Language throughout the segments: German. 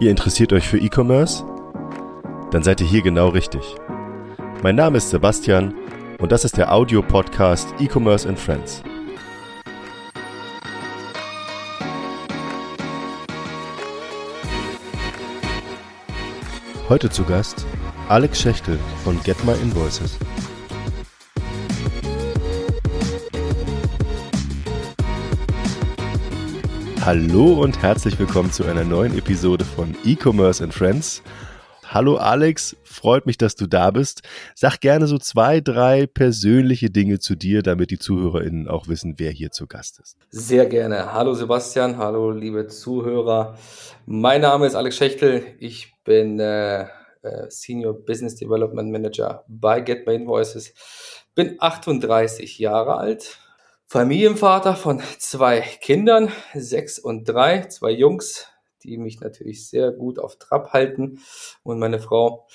Ihr interessiert euch für E-Commerce? Dann seid ihr hier genau richtig. Mein Name ist Sebastian und das ist der Audio-Podcast E-Commerce and Friends. Heute zu Gast Alex Schechtel von Get My Invoices. Hallo und herzlich willkommen zu einer neuen Episode von E-Commerce and Friends. Hallo Alex, freut mich, dass du da bist. Sag gerne so zwei, drei persönliche Dinge zu dir, damit die ZuhörerInnen auch wissen, wer hier zu Gast ist. Sehr gerne. Hallo Sebastian, hallo liebe Zuhörer. Mein Name ist Alex Schechtel. Ich bin äh, äh Senior Business Development Manager bei Get My Invoices. Bin 38 Jahre alt, Familienvater von zwei Kindern, sechs und drei, zwei Jungs, die mich natürlich sehr gut auf Trab halten und meine Frau.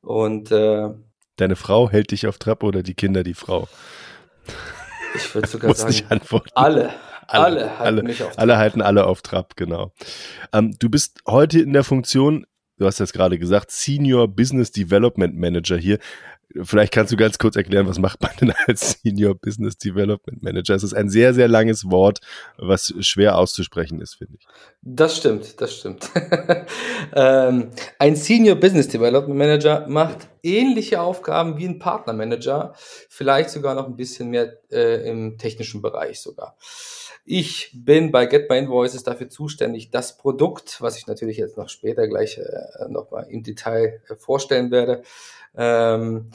Und äh, deine Frau hält dich auf Trab oder die Kinder die Frau? Ich würde sogar sagen, alle. Alle, alle halten alle, mich auf Trab. Alle halten alle auf Trab, genau. Ähm, du bist heute in der Funktion, du hast jetzt gerade gesagt, Senior Business Development Manager hier. Vielleicht kannst du ganz kurz erklären, was macht man denn als Senior Business Development Manager? Es ist ein sehr, sehr langes Wort, was schwer auszusprechen ist, finde ich. Das stimmt, das stimmt. ähm, ein Senior Business Development Manager macht ähnliche Aufgaben wie ein Partnermanager, vielleicht sogar noch ein bisschen mehr äh, im technischen Bereich sogar. Ich bin bei Get My Invoices dafür zuständig, das Produkt, was ich natürlich jetzt noch später gleich äh, nochmal im Detail äh, vorstellen werde, ähm,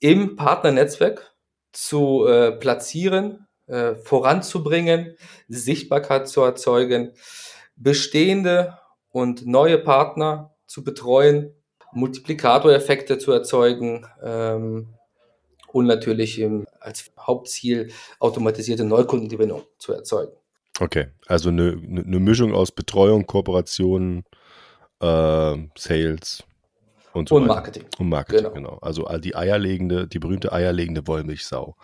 im Partnernetzwerk zu äh, platzieren, äh, voranzubringen, Sichtbarkeit zu erzeugen, bestehende und neue Partner zu betreuen, Multiplikatoreffekte zu erzeugen ähm, und natürlich im, als Hauptziel automatisierte Neukundengewinnung zu erzeugen. Okay, also eine, eine Mischung aus Betreuung, Kooperation, äh, Sales. Und, so und Marketing. Und Marketing, genau. genau. Also die eierlegende, die berühmte eierlegende Wollmilchsau,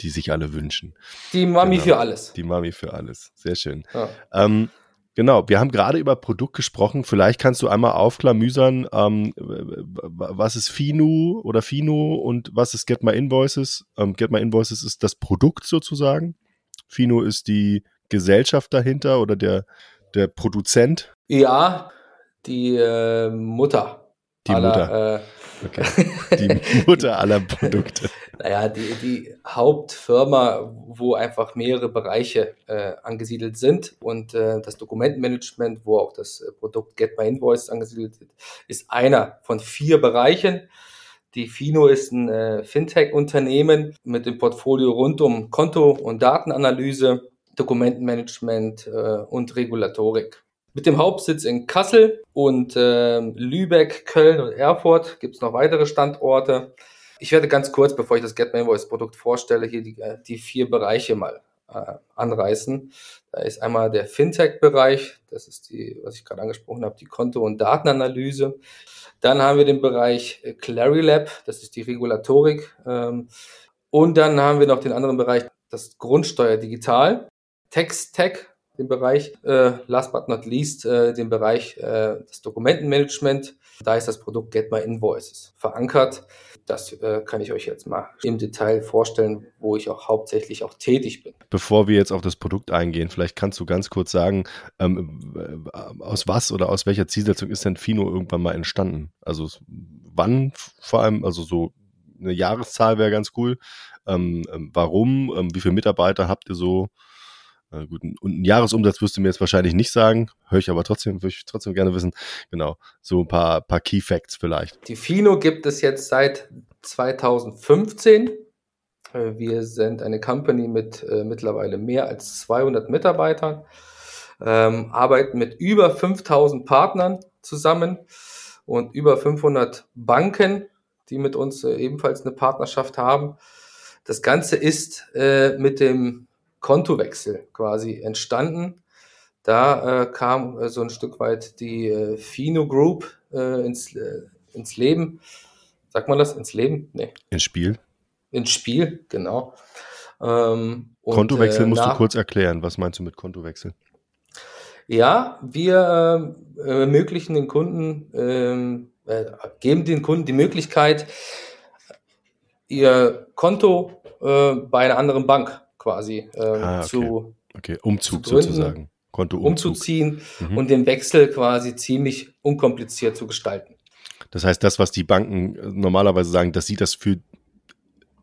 die sich alle wünschen. Die Mami genau. für alles. Die Mami für alles. Sehr schön. Ja. Ähm, genau, wir haben gerade über Produkt gesprochen. Vielleicht kannst du einmal aufklamüsern, ähm, was ist Finu oder Fino und was ist Get My Invoices? Ähm, Get My Invoices ist das Produkt sozusagen. Fino ist die Gesellschaft dahinter oder der, der Produzent. Ja, die äh, Mutter. Die aller, Mutter. Äh, okay. Die Mutter aller Produkte. naja, die, die Hauptfirma, wo einfach mehrere Bereiche äh, angesiedelt sind und äh, das Dokumentenmanagement, wo auch das äh, Produkt Get My Invoice angesiedelt ist, ist einer von vier Bereichen. Die Fino ist ein äh, Fintech-Unternehmen mit dem Portfolio rund um Konto- und Datenanalyse, Dokumentenmanagement äh, und Regulatorik. Mit dem Hauptsitz in Kassel und äh, Lübeck, Köln und Erfurt gibt es noch weitere Standorte. Ich werde ganz kurz, bevor ich das Get My Invoice Produkt vorstelle, hier die, äh, die vier Bereiche mal äh, anreißen. Da ist einmal der Fintech-Bereich, das ist die, was ich gerade angesprochen habe, die Konto- und Datenanalyse. Dann haben wir den Bereich äh, Clarilab, das ist die Regulatorik. Ähm, und dann haben wir noch den anderen Bereich, das Grundsteuer digital. Text-Tech, den Bereich. Äh, last but not least äh, den Bereich äh, des Dokumentenmanagement. Da ist das Produkt Get My Invoices verankert. Das äh, kann ich euch jetzt mal im Detail vorstellen, wo ich auch hauptsächlich auch tätig bin. Bevor wir jetzt auf das Produkt eingehen, vielleicht kannst du ganz kurz sagen, ähm, äh, aus was oder aus welcher Zielsetzung ist denn Fino irgendwann mal entstanden? Also wann vor allem, also so eine Jahreszahl wäre ganz cool. Ähm, ähm warum? Ähm, wie viele Mitarbeiter habt ihr so? Äh, gut, und einen Jahresumsatz wirst du mir jetzt wahrscheinlich nicht sagen, höre ich aber trotzdem, würde ich trotzdem gerne wissen. Genau, so ein paar, paar Key Facts vielleicht. Die Fino gibt es jetzt seit 2015. Äh, wir sind eine Company mit äh, mittlerweile mehr als 200 Mitarbeitern, ähm, arbeiten mit über 5000 Partnern zusammen und über 500 Banken, die mit uns äh, ebenfalls eine Partnerschaft haben. Das Ganze ist äh, mit dem Kontowechsel quasi entstanden. Da äh, kam äh, so ein Stück weit die äh, Fino Group äh, ins, äh, ins Leben. Sagt man das? Ins Leben? Nee. Ins Spiel. Ins Spiel, genau. Ähm, Kontowechsel und, musst du kurz erklären. Was meinst du mit Kontowechsel? Ja, wir äh, ermöglichen den Kunden, ähm, äh, geben den Kunden die Möglichkeit, ihr Konto äh, bei einer anderen Bank quasi äh, ah, okay. zu Okay, Umzug zu gründen, sozusagen. Konto umzuziehen mhm. und den Wechsel quasi ziemlich unkompliziert zu gestalten. Das heißt, das, was die Banken äh, normalerweise sagen, dass sie das für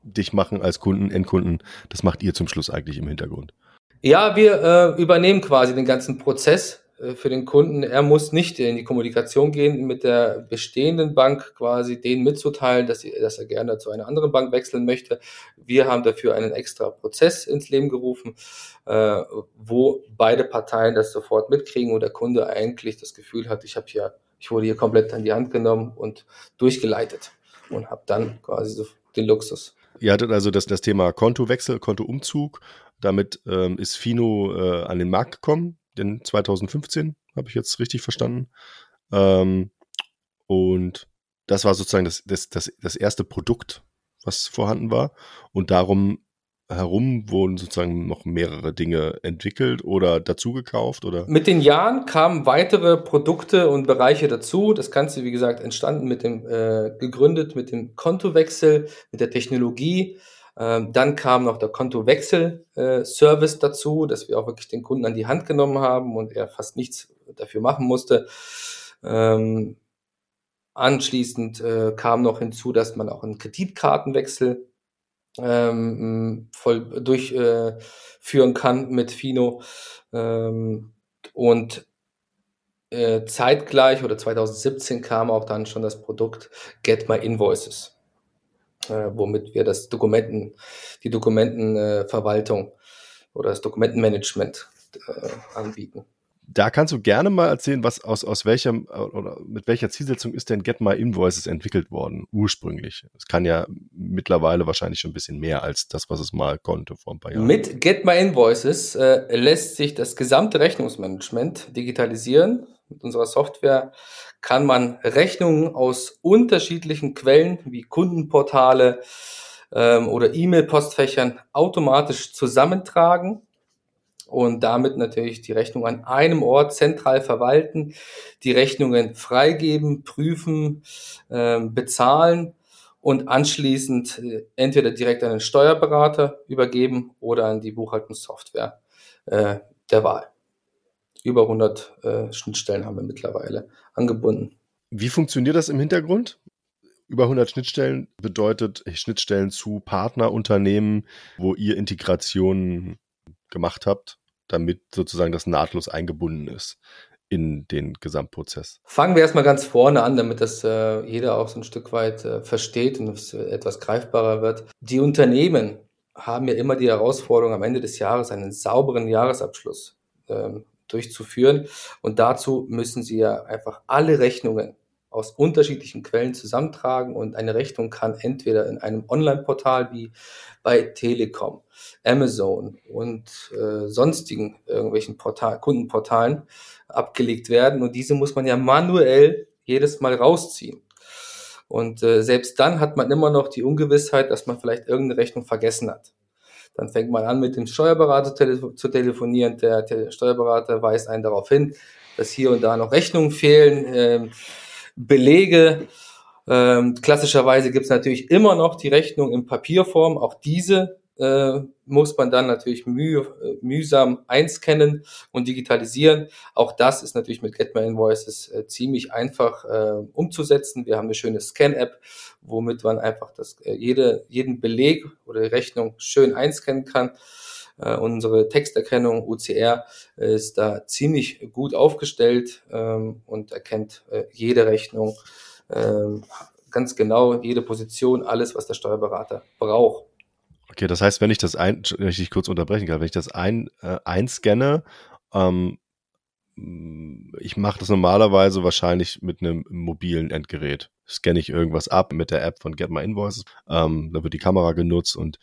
dich machen als Kunden, Endkunden, das macht ihr zum Schluss eigentlich im Hintergrund. Ja, wir äh, übernehmen quasi den ganzen Prozess für den Kunden. Er muss nicht in die Kommunikation gehen mit der bestehenden Bank, quasi denen mitzuteilen, dass, sie, dass er gerne zu einer anderen Bank wechseln möchte. Wir haben dafür einen extra Prozess ins Leben gerufen, äh, wo beide Parteien das sofort mitkriegen und der Kunde eigentlich das Gefühl hat, ich habe hier, ich wurde hier komplett an die Hand genommen und durchgeleitet und habe dann quasi so den Luxus. Ihr hattet also das, das Thema Kontowechsel, Kontoumzug. Damit ähm, ist Fino äh, an den Markt gekommen in 2015, habe ich jetzt richtig verstanden. Ähm, und das war sozusagen das, das, das, das erste Produkt, was vorhanden war. Und darum herum wurden sozusagen noch mehrere Dinge entwickelt oder dazugekauft oder? Mit den Jahren kamen weitere Produkte und Bereiche dazu. Das Ganze, wie gesagt, entstanden mit dem, äh, gegründet mit dem Kontowechsel, mit der Technologie, dann kam noch der Kontowechsel-Service äh, dazu, dass wir auch wirklich den Kunden an die Hand genommen haben und er fast nichts dafür machen musste. Ähm, anschließend äh, kam noch hinzu, dass man auch einen Kreditkartenwechsel ähm, voll durchführen äh, kann mit Fino. Ähm, und äh, zeitgleich oder 2017 kam auch dann schon das Produkt Get My Invoices äh, womit wir das Dokumenten, die Dokumentenverwaltung oder das Dokumentenmanagement äh, anbieten. Da kannst du gerne mal erzählen, was aus, aus welchem oder mit welcher Zielsetzung ist denn Get My Invoices entwickelt worden, ursprünglich? Es kann ja mittlerweile wahrscheinlich schon ein bisschen mehr als das, was es mal konnte vor ein paar Jahren. Mit Get My Invoices äh, lässt sich das gesamte Rechnungsmanagement digitalisieren. Mit unserer Software kann man Rechnungen aus unterschiedlichen Quellen wie Kundenportale ähm, oder E-Mail-Postfächern automatisch zusammentragen und damit natürlich die Rechnung an einem Ort zentral verwalten, die Rechnungen freigeben, prüfen, äh, bezahlen und anschließend äh, entweder direkt an den Steuerberater übergeben oder an die Buchhaltungssoftware äh, der Wahl über 100 äh, Schnittstellen haben wir mittlerweile angebunden. Wie funktioniert das im Hintergrund? Über 100 Schnittstellen bedeutet Schnittstellen zu Partnerunternehmen, wo ihr Integrationen gemacht habt, damit sozusagen das nahtlos eingebunden ist in den Gesamtprozess. Fangen wir erstmal ganz vorne an, damit das äh, jeder auch so ein Stück weit äh, versteht und es etwas greifbarer wird. Die Unternehmen haben ja immer die Herausforderung, am Ende des Jahres einen sauberen Jahresabschluss ähm, durchzuführen. Und dazu müssen Sie ja einfach alle Rechnungen aus unterschiedlichen Quellen zusammentragen und eine Rechnung kann entweder in einem Online-Portal wie bei Telekom, Amazon und äh, sonstigen irgendwelchen Portal, Kundenportalen abgelegt werden und diese muss man ja manuell jedes Mal rausziehen. Und äh, selbst dann hat man immer noch die Ungewissheit, dass man vielleicht irgendeine Rechnung vergessen hat. Dann fängt man an, mit dem Steuerberater tele zu telefonieren. Der, der, Steuerberater weist einen darauf hin, dass hier und da noch Rechnungen fehlen, ähm, Belege. Ähm, klassischerweise gibt es natürlich immer noch die Rechnung in Papierform. Auch diese äh, muss man dann natürlich müh, äh, mühsam einscannen und digitalisieren. Auch das ist natürlich mit Get My Invoices äh, ziemlich einfach äh, umzusetzen. Wir haben eine schöne Scan-App, womit man einfach das, äh, jede, jeden Beleg oder Rechnung schön einscannen kann. Äh, unsere Texterkennung UCR ist da ziemlich gut aufgestellt ähm, und erkennt äh, jede Rechnung ähm, ganz genau, jede Position, alles, was der Steuerberater braucht. Okay, das heißt, wenn ich das ein, wenn ich dich kurz unterbrechen kann, wenn ich das ein, äh, einscanne, ähm, ich mache das normalerweise wahrscheinlich mit einem mobilen Endgerät. Scanne ich irgendwas ab mit der App von Get My Invoices, ähm, da wird die Kamera genutzt und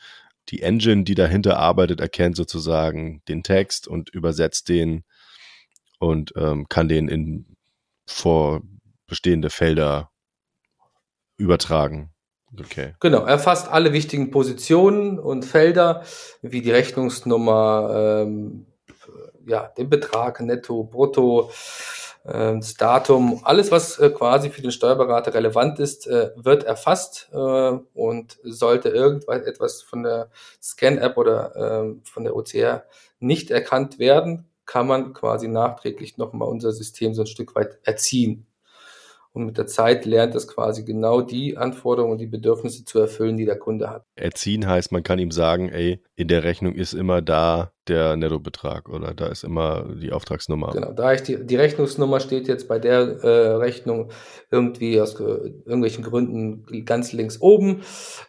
die Engine, die dahinter arbeitet, erkennt sozusagen den Text und übersetzt den und ähm, kann den in vorbestehende Felder übertragen. Okay. Genau, er fasst alle wichtigen Positionen und Felder, wie die Rechnungsnummer, ähm, ja, den Betrag, netto, brutto, das Datum, alles, was äh, quasi für den Steuerberater relevant ist, äh, wird erfasst äh, und sollte irgendetwas von der Scan-App oder äh, von der OCR nicht erkannt werden, kann man quasi nachträglich nochmal unser System so ein Stück weit erziehen. Und mit der Zeit lernt es quasi genau die Anforderungen und die Bedürfnisse zu erfüllen, die der Kunde hat. Erziehen heißt, man kann ihm sagen, ey, in der Rechnung ist immer da der Nettobetrag oder da ist immer die Auftragsnummer. Genau, da ich die, die Rechnungsnummer steht jetzt bei der äh, Rechnung irgendwie aus äh, irgendwelchen Gründen ganz links oben.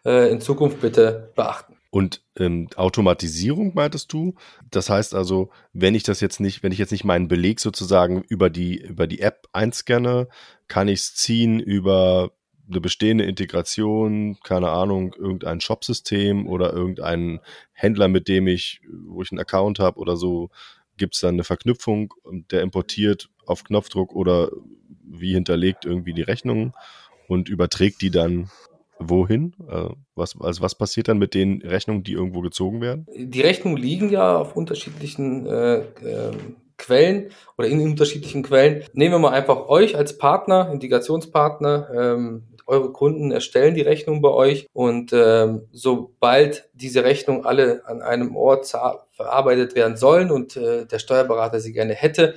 Äh, in Zukunft bitte beachten. Und ähm, Automatisierung meintest du? Das heißt also, wenn ich das jetzt nicht, wenn ich jetzt nicht meinen Beleg sozusagen über die, über die App einscanne, kann ich es ziehen über eine bestehende Integration, keine Ahnung, irgendein Shopsystem oder irgendeinen Händler, mit dem ich, wo ich einen Account habe oder so, gibt es dann eine Verknüpfung, der importiert auf Knopfdruck oder wie hinterlegt irgendwie die Rechnungen und überträgt die dann wohin? Äh, was, also was passiert dann mit den Rechnungen, die irgendwo gezogen werden? Die Rechnungen liegen ja auf unterschiedlichen äh, äh, Quellen oder in unterschiedlichen Quellen. Nehmen wir mal einfach euch als Partner, Integrationspartner. Ähm, eure Kunden erstellen die Rechnung bei euch und ähm, sobald diese Rechnungen alle an einem Ort verarbeitet werden sollen und äh, der Steuerberater sie gerne hätte,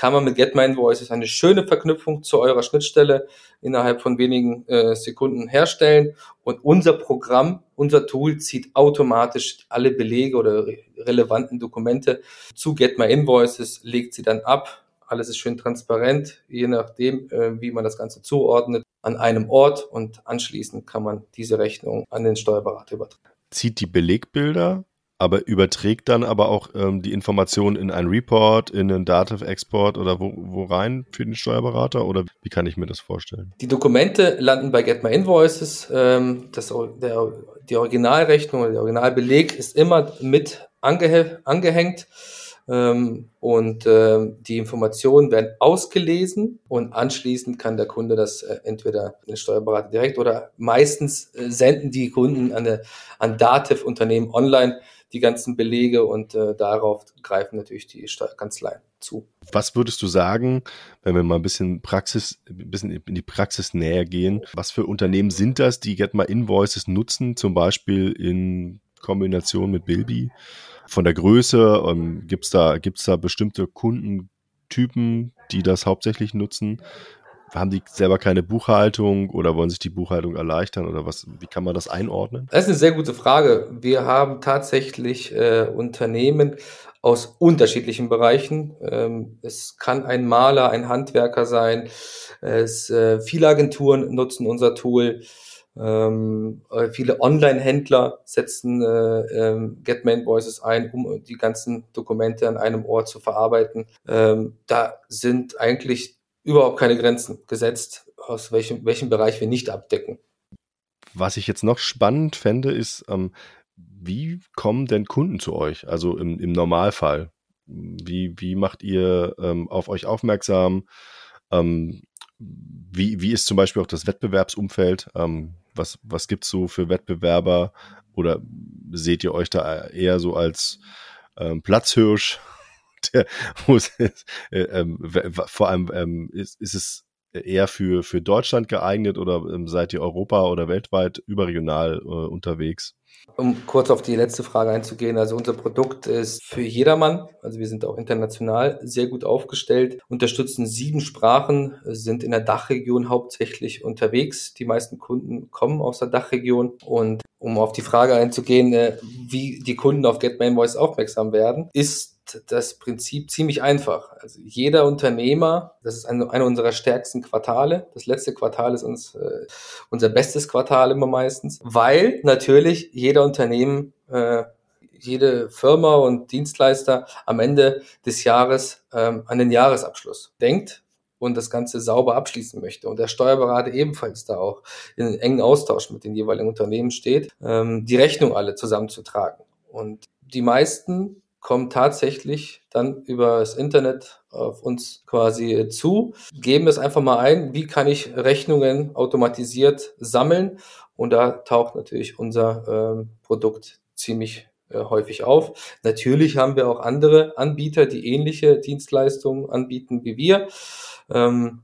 kann man mit Get My Invoices eine schöne Verknüpfung zu eurer Schnittstelle innerhalb von wenigen äh, Sekunden herstellen. Und unser Programm, unser Tool zieht automatisch alle Belege oder re relevanten Dokumente zu Get My Invoices, legt sie dann ab. Alles ist schön transparent, je nachdem, äh, wie man das Ganze zuordnet, an einem Ort und anschließend kann man diese Rechnung an den Steuerberater übertragen. Zieht die Belegbilder aber überträgt dann aber auch ähm, die Informationen in einen Report, in einen Dativ-Export oder wo, wo rein für den Steuerberater oder wie kann ich mir das vorstellen? Die Dokumente landen bei Get My Invoices. Ähm, das, der, die Originalrechnung oder der Originalbeleg ist immer mit ange, angehängt ähm, und ähm, die Informationen werden ausgelesen und anschließend kann der Kunde das äh, entweder den Steuerberater direkt oder meistens äh, senden die Kunden an, an Dativ-Unternehmen online die ganzen Belege und äh, darauf greifen natürlich die Steuerkanzleien zu. Was würdest du sagen, wenn wir mal ein bisschen Praxis, ein bisschen in die Praxis näher gehen? Was für Unternehmen sind das, die Get My Invoices nutzen, zum Beispiel in Kombination mit Bilby? Von der Größe, ähm, gibt es da, gibt's da bestimmte Kundentypen, die das hauptsächlich nutzen? haben die selber keine Buchhaltung oder wollen sich die Buchhaltung erleichtern oder was? Wie kann man das einordnen? Das ist eine sehr gute Frage. Wir haben tatsächlich äh, Unternehmen aus unterschiedlichen Bereichen. Ähm, es kann ein Maler, ein Handwerker sein. Es, äh, viele Agenturen nutzen unser Tool. Ähm, äh, viele Online-Händler setzen äh, ähm, Get Main Voices ein, um die ganzen Dokumente an einem Ort zu verarbeiten. Ähm, da sind eigentlich überhaupt keine Grenzen gesetzt, aus welchem, welchem Bereich wir nicht abdecken. Was ich jetzt noch spannend fände, ist, ähm, wie kommen denn Kunden zu euch? Also im, im Normalfall. Wie, wie macht ihr ähm, auf euch aufmerksam? Ähm, wie, wie ist zum Beispiel auch das Wettbewerbsumfeld? Ähm, was was gibt es so für Wettbewerber? Oder seht ihr euch da eher so als ähm, Platzhirsch der, ist, äh, ähm, vor allem ähm, ist, ist es eher für, für Deutschland geeignet oder ähm, seid ihr Europa oder weltweit überregional äh, unterwegs? Um kurz auf die letzte Frage einzugehen, also unser Produkt ist für jedermann, also wir sind auch international sehr gut aufgestellt, unterstützen sieben Sprachen, sind in der Dachregion hauptsächlich unterwegs. Die meisten Kunden kommen aus der Dachregion und um auf die Frage einzugehen, äh, wie die Kunden auf Get My Voice aufmerksam werden, ist das Prinzip ziemlich einfach. Also jeder Unternehmer, das ist eine, eine unserer stärksten Quartale. Das letzte Quartal ist uns äh, unser bestes Quartal immer meistens, weil natürlich jeder Unternehmen, äh, jede Firma und Dienstleister am Ende des Jahres ähm, an den Jahresabschluss denkt und das Ganze sauber abschließen möchte. Und der Steuerberater ebenfalls da auch in engen Austausch mit den jeweiligen Unternehmen steht, ähm, die Rechnung alle zusammenzutragen. Und die meisten kommen tatsächlich dann über das Internet auf uns quasi zu, geben es einfach mal ein, wie kann ich Rechnungen automatisiert sammeln und da taucht natürlich unser ähm, Produkt ziemlich äh, häufig auf. Natürlich haben wir auch andere Anbieter, die ähnliche Dienstleistungen anbieten wie wir. Ähm,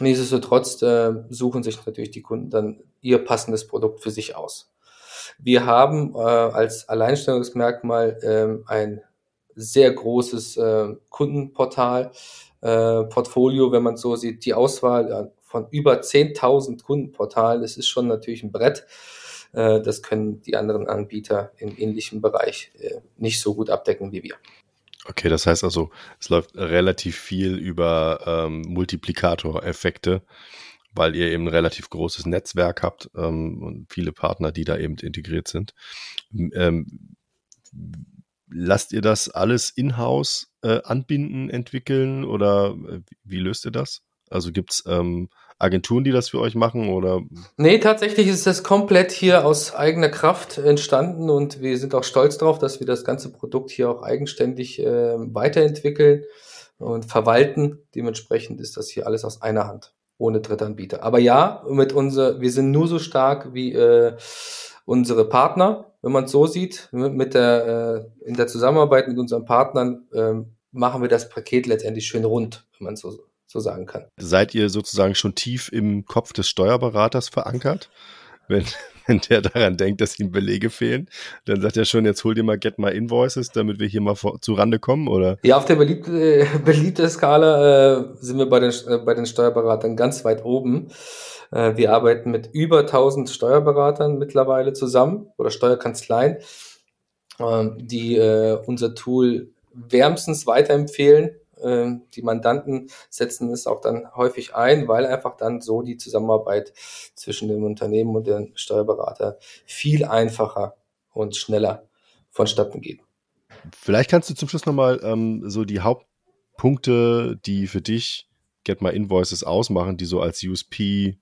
nichtsdestotrotz äh, suchen sich natürlich die Kunden dann ihr passendes Produkt für sich aus. Wir haben äh, als Alleinstellungsmerkmal äh, ein sehr großes äh, Kundenportal, äh, Portfolio, wenn man so sieht, die Auswahl von über 10.000 Kundenportalen, das ist schon natürlich ein Brett. Äh, das können die anderen Anbieter im ähnlichen Bereich äh, nicht so gut abdecken wie wir. Okay, das heißt also, es läuft relativ viel über ähm, Multiplikatoreffekte, weil ihr eben ein relativ großes Netzwerk habt ähm, und viele Partner, die da eben integriert sind. Ähm, lasst ihr das alles in-house äh, anbinden, entwickeln oder äh, wie löst ihr das? Also gibt's ähm, Agenturen, die das für euch machen oder? Nee, tatsächlich ist das komplett hier aus eigener Kraft entstanden und wir sind auch stolz darauf, dass wir das ganze Produkt hier auch eigenständig äh, weiterentwickeln und verwalten. Dementsprechend ist das hier alles aus einer Hand, ohne Drittanbieter. Aber ja, mit unser, wir sind nur so stark wie äh, unsere Partner, wenn man es so sieht. Mit der, äh, in der Zusammenarbeit mit unseren Partnern äh, machen wir das Paket letztendlich schön rund, wenn man so so sagen kann. Seid ihr sozusagen schon tief im Kopf des Steuerberaters verankert? Wenn, wenn der daran denkt, dass ihm Belege fehlen, dann sagt er schon, jetzt hol dir mal Get My Invoices, damit wir hier mal vor, zu Rande kommen, oder? Ja, auf der beliebte, beliebte Skala äh, sind wir bei den, äh, bei den Steuerberatern ganz weit oben. Äh, wir arbeiten mit über 1000 Steuerberatern mittlerweile zusammen oder Steuerkanzleien, äh, die äh, unser Tool wärmstens weiterempfehlen ähm, die Mandanten setzen es auch dann häufig ein, weil einfach dann so die Zusammenarbeit zwischen dem Unternehmen und dem Steuerberater viel einfacher und schneller vonstatten geht. Vielleicht kannst du zum Schluss nochmal ähm, so die Hauptpunkte, die für dich Get My Invoices ausmachen, die so als USP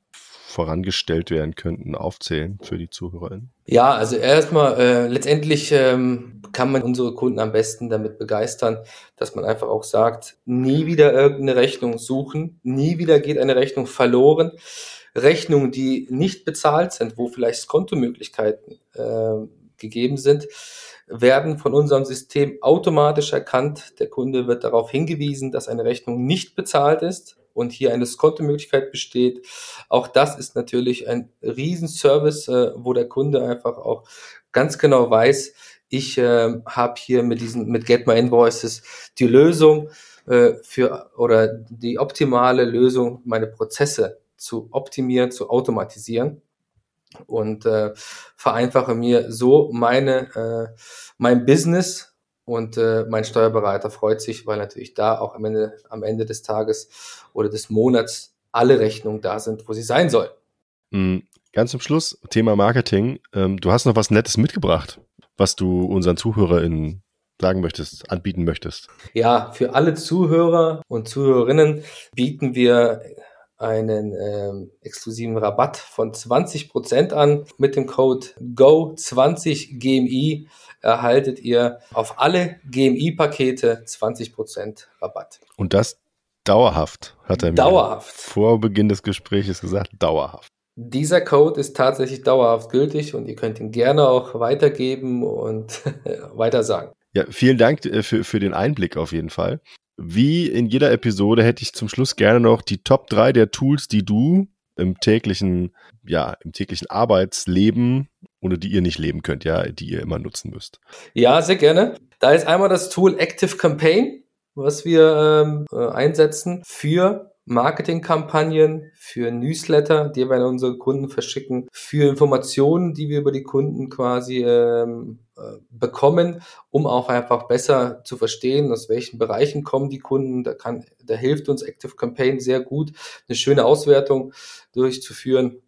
vorangestellt werden könnten, aufzählen für die ZuhörerInnen? Ja, also erstmal, äh, letztendlich ähm, kann man unsere Kunden am besten damit begeistern, dass man einfach auch sagt, nie wieder irgendeine Rechnung suchen, nie wieder geht eine Rechnung verloren. Rechnungen, die nicht bezahlt sind, wo vielleicht Kontomöglichkeiten äh, gegeben sind, werden von unserem System automatisch erkannt. Der Kunde wird darauf hingewiesen, dass eine Rechnung nicht bezahlt ist und hier eine Skonto-Möglichkeit besteht. Auch das ist natürlich ein Riesenservice, äh, wo der Kunde einfach auch ganz genau weiß, ich äh, habe hier mit diesen mit Get My Invoices die Lösung äh, für oder die optimale Lösung, meine Prozesse zu optimieren, zu automatisieren und äh, vereinfache mir so meine äh, mein Business und äh, mein Steuerberater freut sich, weil natürlich da auch am Ende, am Ende des Tages oder des Monats alle Rechnungen da sind, wo sie sein sollen. Mhm. Ganz zum Schluss, Thema Marketing. Ähm, du hast noch was Nettes mitgebracht, was du unseren ZuhörerInnen sagen möchtest, anbieten möchtest. Ja, für alle Zuhörer und Zuhörerinnen bieten wir einen ähm, exklusiven Rabatt von 20% an mit dem Code GO20GMI erhaltet ihr auf alle GMI-Pakete 20% Rabatt. Und das dauerhaft, hat er mir dauerhaft. vor Beginn des Gesprächs gesagt, dauerhaft. Dieser Code ist tatsächlich dauerhaft gültig und ihr könnt ihn gerne auch weitergeben und weiter sagen. Ja, vielen Dank äh, für, für den Einblick auf jeden Fall. Wie in jeder Episode hätte ich zum Schluss gerne noch die Top 3 der Tools, die du im täglichen, ja, im täglichen Arbeitsleben ohne die ihr nicht leben könnt, ja, die ihr immer nutzen müsst. Ja, sehr gerne. Da ist einmal das Tool Active Campaign, was wir ähm, äh, einsetzen für Marketingkampagnen, für Newsletter, die wir an unsere Kunden verschicken, für Informationen, die wir über die Kunden quasi ähm, äh, bekommen, um auch einfach besser zu verstehen, aus welchen Bereichen kommen die Kunden. Da, kann, da hilft uns Active Campaign sehr gut, eine schöne Auswertung durchzuführen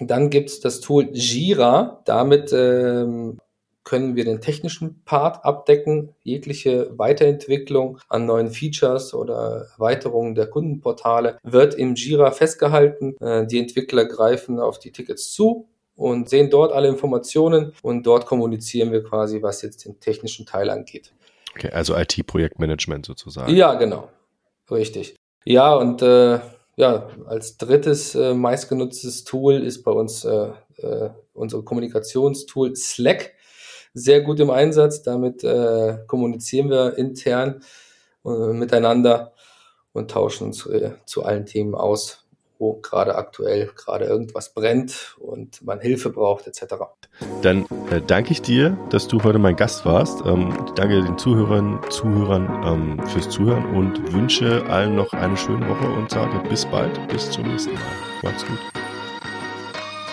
dann gibt es das Tool Jira. Damit ähm, können wir den technischen Part abdecken, jegliche Weiterentwicklung an neuen Features oder Erweiterungen der Kundenportale wird im Jira festgehalten. Äh, die Entwickler greifen auf die Tickets zu und sehen dort alle Informationen und dort kommunizieren wir quasi, was jetzt den technischen Teil angeht. Okay, also IT-Projektmanagement sozusagen. Ja, genau. Richtig. Ja, und äh, ja, als drittes äh, meistgenutztes Tool ist bei uns äh, äh, unsere Kommunikationstool Slack. Sehr gut im Einsatz. Damit äh, kommunizieren wir intern äh, miteinander und tauschen uns äh, zu allen Themen aus, wo gerade aktuell gerade irgendwas brennt und man Hilfe braucht etc. Dann äh, danke ich dir, dass du heute mein Gast warst. Ähm, danke den Zuhörern, Zuhörern ähm, fürs Zuhören und wünsche allen noch eine schöne Woche und sage bis bald, bis zum nächsten Mal. Macht's gut.